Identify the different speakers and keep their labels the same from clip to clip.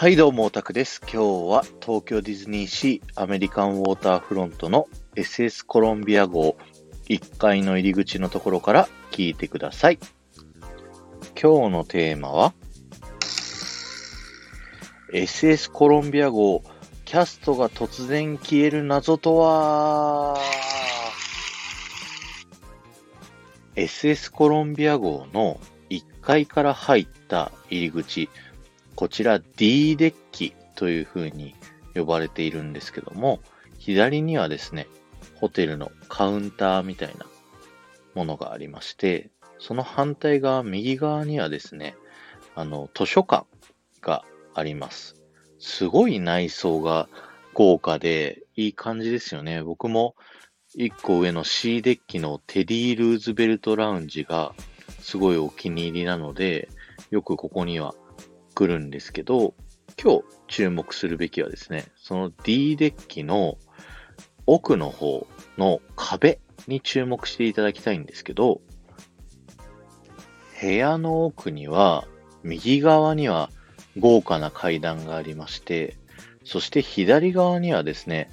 Speaker 1: はい、どうも、オタクです。今日は東京ディズニーシーアメリカンウォーターフロントの SS コロンビア号1階の入り口のところから聞いてください。今日のテーマは SS コロンビア号キャストが突然消える謎とは？SS コロンビア号の1階から入った入り口こちら D デッキという風に呼ばれているんですけども、左にはですね、ホテルのカウンターみたいなものがありまして、その反対側、右側にはですね、あの、図書館があります。すごい内装が豪華でいい感じですよね。僕も一個上の C デッキのテディ・ルーズベルトラウンジがすごいお気に入りなので、よくここには来るんですけど、今日注目するべきはですね、その D デッキの奥の方の壁に注目していただきたいんですけど、部屋の奥には、右側には豪華な階段がありまして、そして左側にはですね、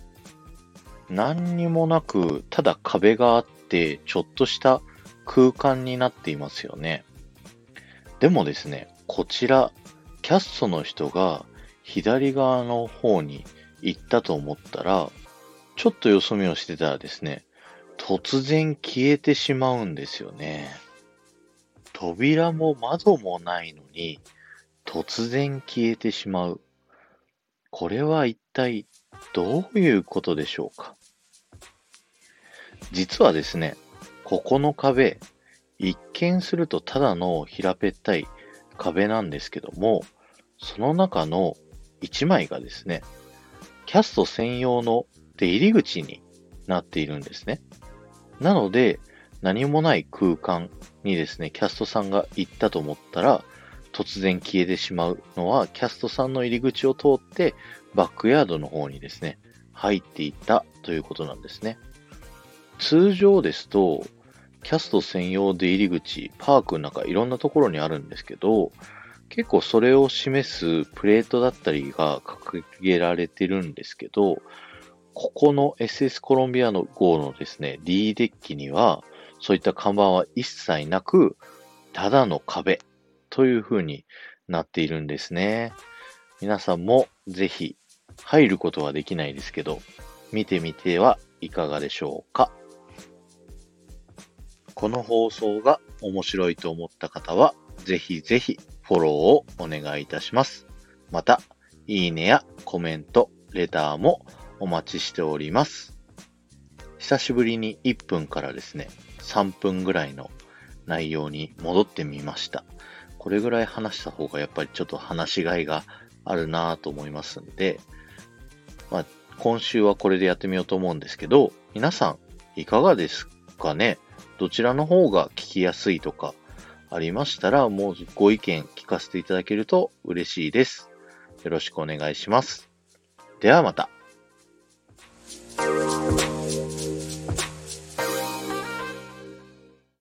Speaker 1: 何にもなく、ただ壁があって、ちょっとした空間になっていますよね。でもですね、こちら、キャストの人が左側の方に行ったと思ったら、ちょっとよそ見をしてたらですね、突然消えてしまうんですよね。扉も窓もないのに、突然消えてしまう。これは一体どういうことでしょうか？実はですね、ここの壁、一見するとただの平べったい壁なんですけども、その中の1枚がですね、キャスト専用の出入り口になっているんですね。なので、何もない空間にですね、キャストさんが行ったと思ったら、突然消えてしまうのは、キャストさんの入り口を通って、バックヤードの方にですね、入っていったということなんですね。通常ですと、キャスト専用出入り口、パークの中いろんなところにあるんですけど、結構それを示すプレートだったりが掲げられてるんですけど、ここの SS コロンビアの号のですね、D デッキには、そういった看板は一切なく、ただの壁という風になっているんですね。皆さんもぜひ入ることはできないですけど、見てみてはいかがでしょうか。この放送が面白いと思った方は、ぜひぜひフォローをお願いいたします。また、いいねやコメント、レターもお待ちしております。久しぶりに1分からですね、3分ぐらいの内容に戻ってみました。これぐらい話した方がやっぱりちょっと話しがいがあるなぁと思いますんで、まあ、今週はこれでやってみようと思うんですけど、皆さんいかがですかね？どちらの方が聞きやすいとかありましたら、もうご意見聞かせていただけると嬉しいです。よろしくお願いします。ではまた。